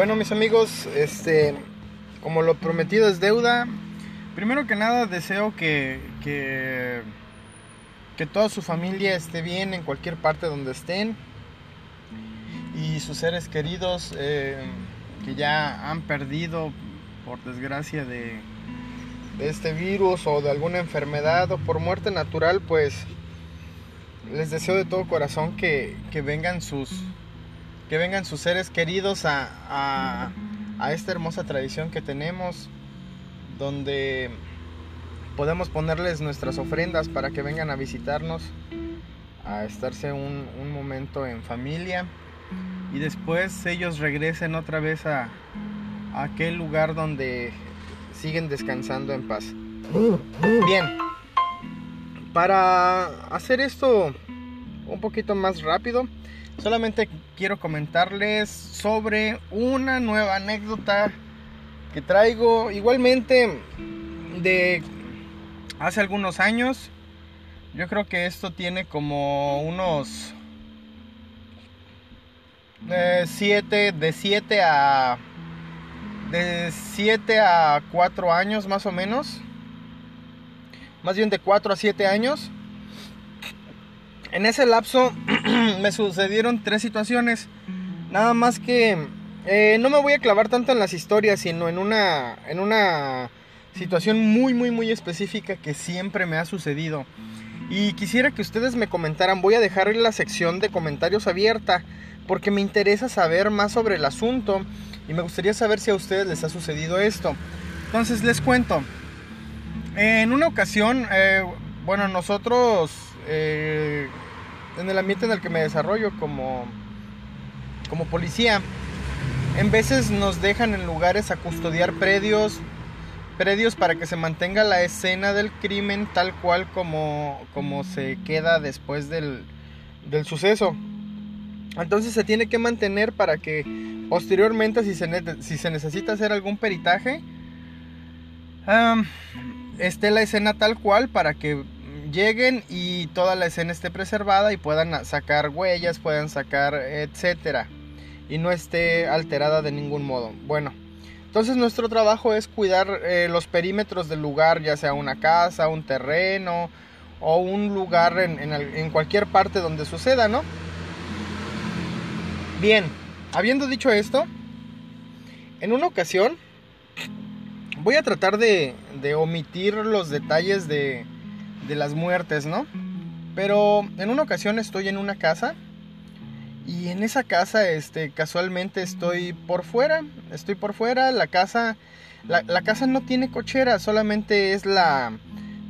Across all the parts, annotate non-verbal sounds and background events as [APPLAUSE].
Bueno, mis amigos, este, como lo prometido es deuda, primero que nada deseo que, que, que toda su familia esté bien en cualquier parte donde estén y sus seres queridos eh, que ya han perdido por desgracia de, de este virus o de alguna enfermedad o por muerte natural, pues les deseo de todo corazón que, que vengan sus que vengan sus seres queridos a, a, esta hermosa tradición que tenemos, donde podemos ponerles nuestras ofrendas para que vengan a visitarnos, a estarse un, un momento en familia y después ellos regresen otra vez a, a aquel lugar donde siguen descansando en paz. Bien, para hacer esto un poquito más rápido, solamente quiero comentarles sobre una nueva anécdota que traigo igualmente de hace algunos años. Yo creo que esto tiene como unos 7 eh, de 7 a de 7 a 4 años más o menos. Más bien de 4 a 7 años. En ese lapso [CLEARS THROAT] me sucedieron tres situaciones. Nada más que eh, no me voy a clavar tanto en las historias, sino en una, en una situación muy, muy, muy específica que siempre me ha sucedido. Y quisiera que ustedes me comentaran, voy a dejar la sección de comentarios abierta, porque me interesa saber más sobre el asunto y me gustaría saber si a ustedes les ha sucedido esto. Entonces les cuento. En una ocasión, eh, bueno, nosotros eh, en el ambiente en el que me desarrollo como, como policía, en veces nos dejan en lugares a custodiar predios, predios para que se mantenga la escena del crimen tal cual como, como se queda después del, del suceso. Entonces se tiene que mantener para que posteriormente si se, si se necesita hacer algún peritaje, esté la escena tal cual para que lleguen y toda la escena esté preservada y puedan sacar huellas, puedan sacar etcétera y no esté alterada de ningún modo. Bueno, entonces nuestro trabajo es cuidar eh, los perímetros del lugar, ya sea una casa, un terreno o un lugar en, cualquier parte donde suceda, ¿no? Bien, habiendo dicho esto, en una ocasión voy a tratar de omitir los detalles de, de, las muertes, ¿no? Pero en una ocasión estoy en una casa y en esa casa, este, casualmente estoy por fuera, estoy por fuera, la casa, la, la casa no tiene cochera, solamente es la,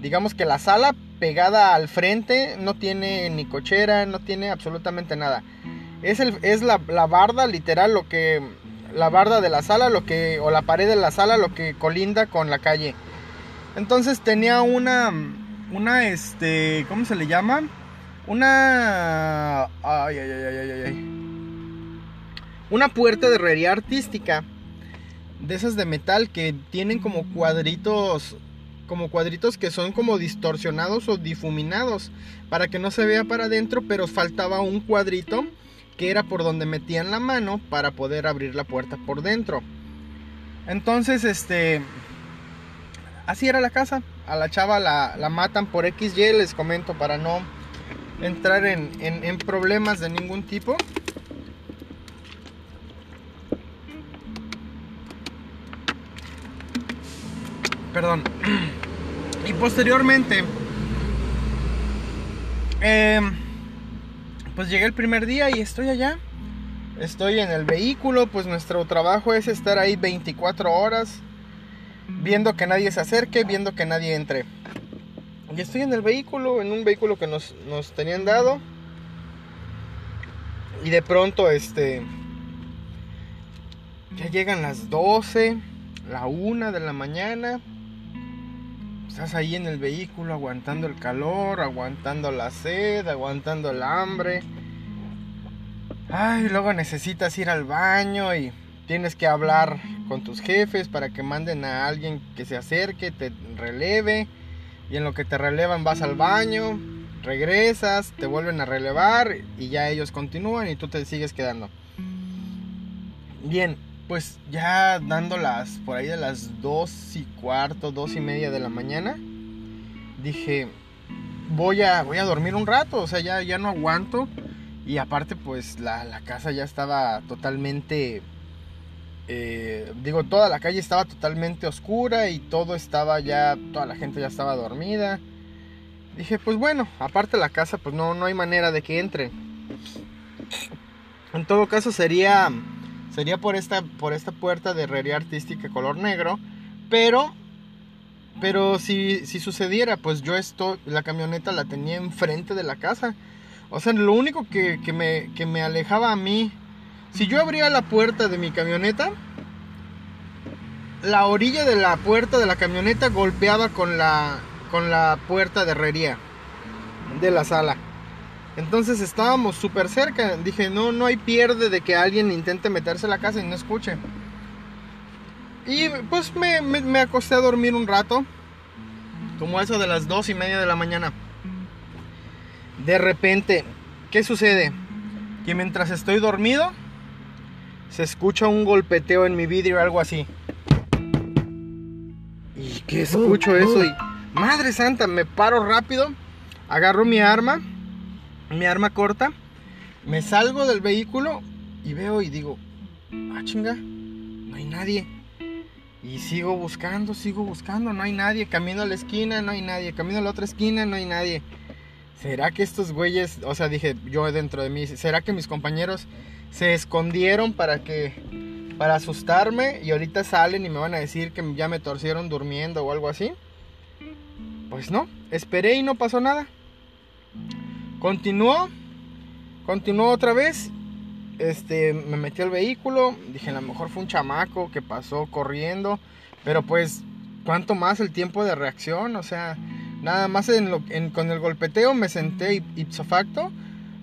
digamos que la sala pegada al frente, no tiene ni cochera, no tiene absolutamente nada. Es, el, es la, la, barda, literal, lo que. La barda de la sala, lo que. O la pared de la sala, lo que colinda con la calle. Entonces tenía una. Una, este. ¿Cómo se le llama? Una. Ay, ay, ay, ay, ay, ay. Una puerta de herrería artística. De esas de metal que tienen como cuadritos como cuadritos que son como distorsionados o difuminados para que no se vea para adentro, pero faltaba un cuadrito que era por donde metían la mano para poder abrir la puerta por dentro. Entonces, este, así era la casa. A la chava la, la matan por XY, les comento, para no entrar en, en, problemas de ningún tipo. Perdón. [CLEARS THROAT] Y posteriormente, eh, pues llegué el primer día y estoy allá. Estoy en el vehículo, pues nuestro trabajo es estar ahí 24 horas, viendo que nadie se acerque, viendo que nadie entre. Y estoy en el vehículo, en un vehículo que nos, nos tenían dado. Y de pronto, este. Ya llegan las 12, la 1 de la mañana. Estás ahí en el vehículo aguantando el calor, aguantando la sed, aguantando el hambre. Ay, luego necesitas ir al baño y tienes que hablar con tus jefes para que manden a alguien que se acerque, te releve. Y en lo que te relevan vas al baño, regresas, te vuelven a relevar y ya ellos continúan y tú te sigues quedando. Bien, pues ya dando las por ahí de las dos y cuarto, dos y media de la mañana, dije, voy a, voy a dormir un rato, o sea, ya, ya no aguanto. Y aparte, pues la, la casa ya estaba totalmente, eh, digo, toda la calle estaba totalmente oscura y todo estaba ya, toda la gente ya estaba dormida. Dije, pues bueno, aparte la casa, pues no, no hay manera de que entre. En todo caso sería sería por esta por esta puerta de herrería artística color negro, pero pero si, si sucediera, pues yo esto, la camioneta la tenía enfrente de la casa. O sea, lo único que, que, me, que me alejaba a mí, si yo abría la puerta de mi camioneta, la orilla de la puerta de la camioneta golpeaba con la, con la puerta de herrería de la sala. Entonces estábamos súper cerca. Dije, no, no hay pierde de que alguien intente meterse a la casa y no escuche. Y pues me, me, acosté a dormir un rato. Como eso de las dos y media de la mañana. De repente, ¿qué sucede? Que mientras estoy dormido, se escucha un golpeteo en mi vidrio o algo así. ¿Y qué escucho eso? Y, madre santa, me paro rápido, agarro mi arma mi arma corta, me salgo del vehículo y veo y digo, ah chinga, no hay nadie. Y sigo buscando, sigo buscando, no hay nadie. Camino a la esquina, no hay nadie. Camino a la otra esquina, no hay nadie. ¿Será que estos güeyes, o sea, dije yo dentro de mí, ¿será que mis compañeros se escondieron para que, para asustarme y ahorita salen y me van a decir que ya me torcieron durmiendo o algo así? Pues no, esperé y no pasó nada. Continuó, continuó otra vez. Este, me metí al vehículo. Dije, a lo mejor fue un chamaco que pasó corriendo. Pero pues, ¿cuánto más el tiempo de reacción? O sea, nada más con el golpeteo me senté ipso facto.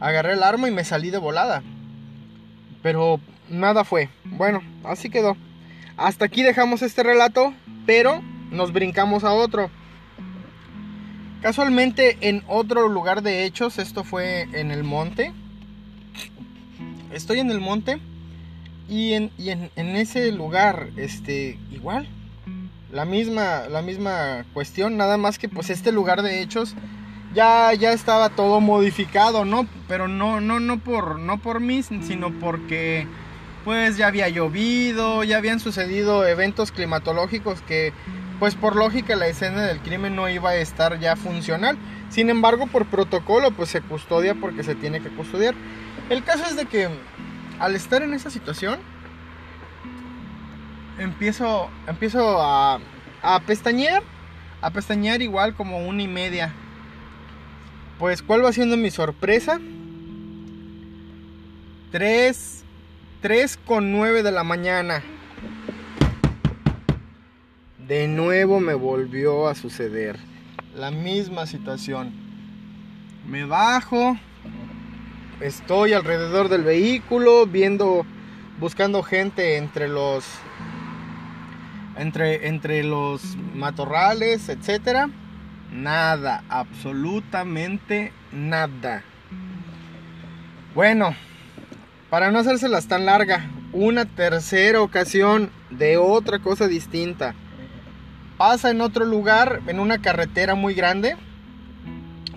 Agarré el arma y me salí de volada. Pero nada fue. Bueno, así quedó. Hasta aquí dejamos este relato, pero nos brincamos a otro. Casualmente en otro lugar de hechos, esto fue en el monte. Estoy en el monte y en, ese lugar, este, igual, la misma, la misma cuestión, nada más que pues este lugar de hechos ya, ya estaba todo modificado, ¿no? Pero no, no, no por, no por mí, sino porque pues ya había llovido, ya habían sucedido eventos climatológicos que pues por lógica la escena del crimen no iba a estar ya funcional. Sin embargo, por protocolo, pues se custodia porque se tiene que custodiar. El caso es de que al estar en esa situación, empiezo, empiezo a, a pestañear, a pestañear igual como una y media. Pues, ¿cuál va siendo mi sorpresa? 3, 3 con 9 de la mañana. De nuevo me volvió a suceder la misma situación. Me bajo, estoy alrededor del vehículo viendo buscando gente entre los entre entre los matorrales, etcétera. Nada, absolutamente nada. Bueno, para no hacérselas tan larga, una tercera ocasión de otra cosa distinta pasa en otro lugar, en una carretera muy grande.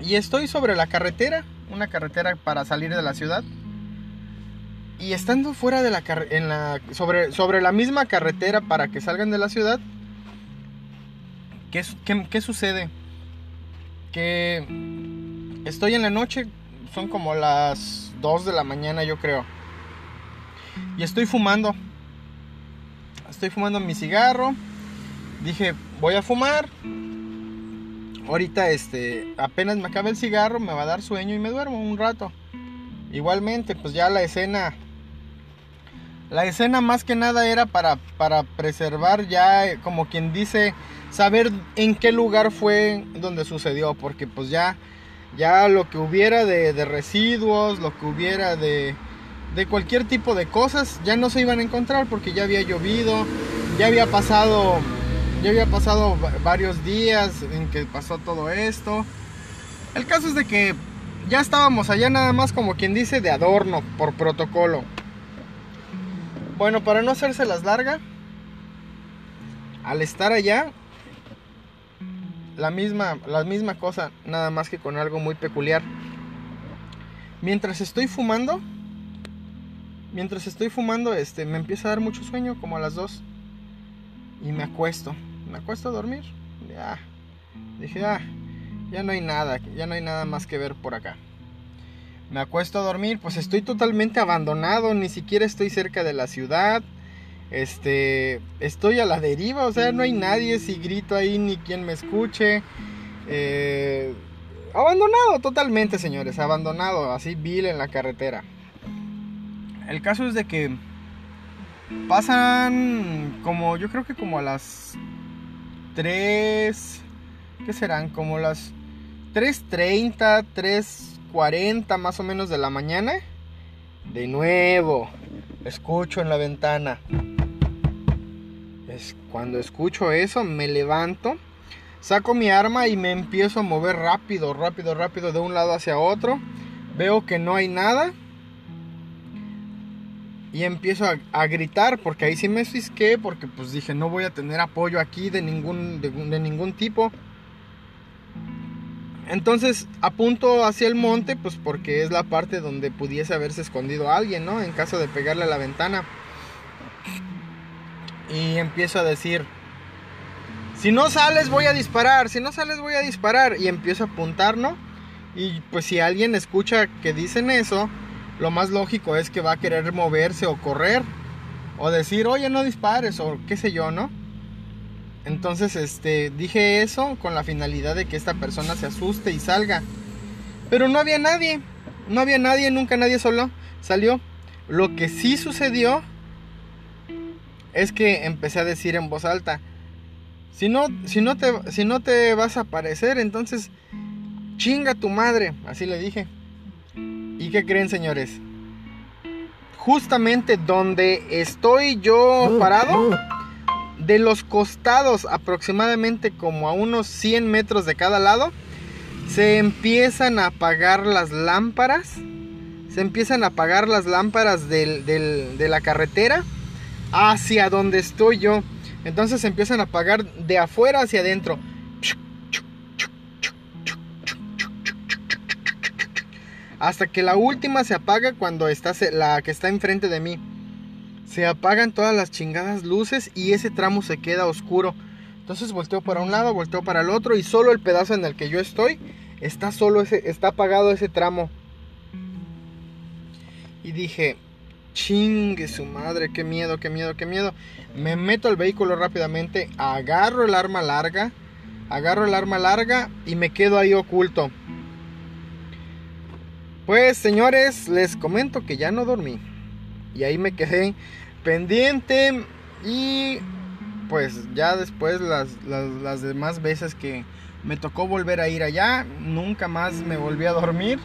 Y estoy sobre la carretera, una carretera para salir de la ciudad. Y estando fuera de la en la sobre sobre la misma carretera para que salgan de la ciudad, ¿qué, qué, sucede? Que estoy en la noche, son como las 2 de la mañana yo creo. Y estoy fumando. Estoy fumando mi cigarro dije, voy a fumar. Ahorita este, apenas me acabe el cigarro, me va a dar sueño y me duermo un rato. Igualmente, pues ya la escena la escena más que nada era para, para preservar ya, eh, como quien dice, saber en qué lugar fue donde sucedió, porque pues ya, ya lo que hubiera de, de residuos, lo que hubiera de, de cualquier tipo de cosas, ya no se iban a encontrar porque ya había llovido, ya había pasado ya había pasado varios días en que pasó todo esto. El caso es de que ya estábamos allá nada más como quien dice de adorno, por protocolo. Bueno, para no hacerse las larga, al estar allá, la misma, misma cosa, nada más que con algo muy peculiar. Mientras estoy fumando, mientras estoy fumando, este, me empieza a dar mucho sueño, como a las 2. Y me acuesto, me acuesto a dormir. Ya, dije, ah, ya no hay nada, ya no hay nada más que ver por acá. Me acuesto a dormir, pues estoy totalmente abandonado, ni siquiera estoy cerca de la ciudad. Este, estoy a la deriva, o sea, no hay nadie si grito ahí ni quien me escuche. Eh, abandonado totalmente, señores, abandonado, así vil en la carretera. El caso es de que pasan como, yo creo que como a las 3, ¿qué serán? Como las 3.30, 3.40 más o menos de la mañana. De nuevo, escucho en la ventana. Es cuando escucho eso, me levanto, saco mi arma y me empiezo a mover rápido, rápido, rápido de un lado hacia otro. Veo que no hay nada y empiezo a, gritar porque ahí sí me fisqué porque pues dije no voy a tener apoyo aquí de ningún, de, ningún tipo. Entonces apunto hacia el monte pues porque es la parte donde pudiese haberse escondido alguien, ¿no? En caso de pegarle a la ventana. Y empiezo a decir, si no sales voy a disparar, si no sales voy a disparar. Y empiezo a apuntar, ¿no? Y pues si alguien escucha que dicen eso, lo más lógico es que va a querer moverse o correr o decir, oye, no dispares o qué sé yo, ¿no? Entonces, este, dije eso con la finalidad de que esta persona se asuste y salga. Pero no había nadie, no había nadie, nunca nadie solo salió. Lo que sí sucedió es que empecé a decir en voz alta, si no, si no, te, si no te vas a aparecer, entonces chinga tu madre, así le dije. ¿Y qué creen, señores? Justamente donde estoy yo parado, de los costados aproximadamente como a unos 100 metros de cada lado, se empiezan a apagar las lámparas. Se empiezan a apagar las lámparas de la carretera hacia donde estoy yo. Entonces se empiezan a apagar de afuera hacia adentro. Hasta que la última se apaga cuando está la que está enfrente de mí. Se apagan todas las chingadas luces y ese tramo se queda oscuro. Entonces volteo para un lado, volteo para el otro y solo el pedazo en el que yo estoy está solo ese está apagado ese tramo. Y dije, chingue su madre, qué miedo, qué miedo, qué miedo. Me meto al vehículo rápidamente, agarro el arma larga, agarro el arma larga y me quedo ahí oculto. Pues señores, les comento que ya no dormí. Y ahí me quedé pendiente. Y pues ya después las, las, demás veces que me tocó volver a ir allá, nunca más me volví a dormir.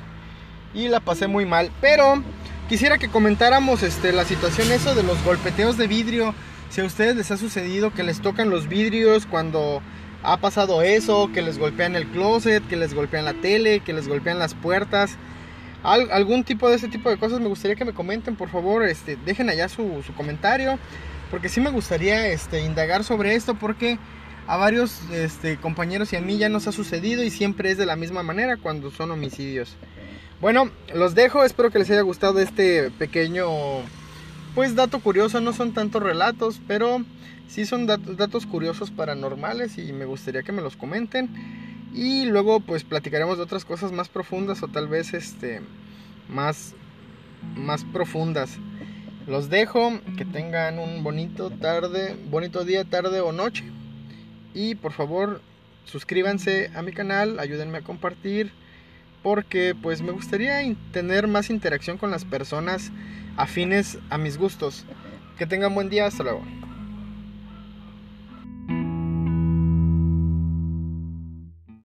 Y la pasé muy mal. Pero quisiera que comentáramos este, la situación eso de los golpeteos de vidrio. Si a ustedes les ha sucedido que les tocan los vidrios cuando ha pasado eso, que les golpean el closet, que les golpean la tele, que les golpean las puertas algún tipo de ese tipo de cosas, me gustaría que me comenten, por favor, este, dejen allá su, comentario, porque sí me gustaría este, indagar sobre esto, porque a varios este, compañeros y a mí ya nos ha sucedido y siempre es de la misma manera cuando son homicidios. Bueno, los dejo, espero que les haya gustado este pequeño, pues dato curioso, no son tantos relatos, pero sí son datos curiosos paranormales y me gustaría que me los comenten. Y luego pues platicaremos de otras cosas más profundas o tal vez este más más profundas. Los dejo, que tengan un bonito tarde, bonito día, tarde o noche. Y por favor, suscríbanse a mi canal, ayúdenme a compartir porque pues me gustaría tener más interacción con las personas afines a mis gustos. Que tengan buen día, hasta luego.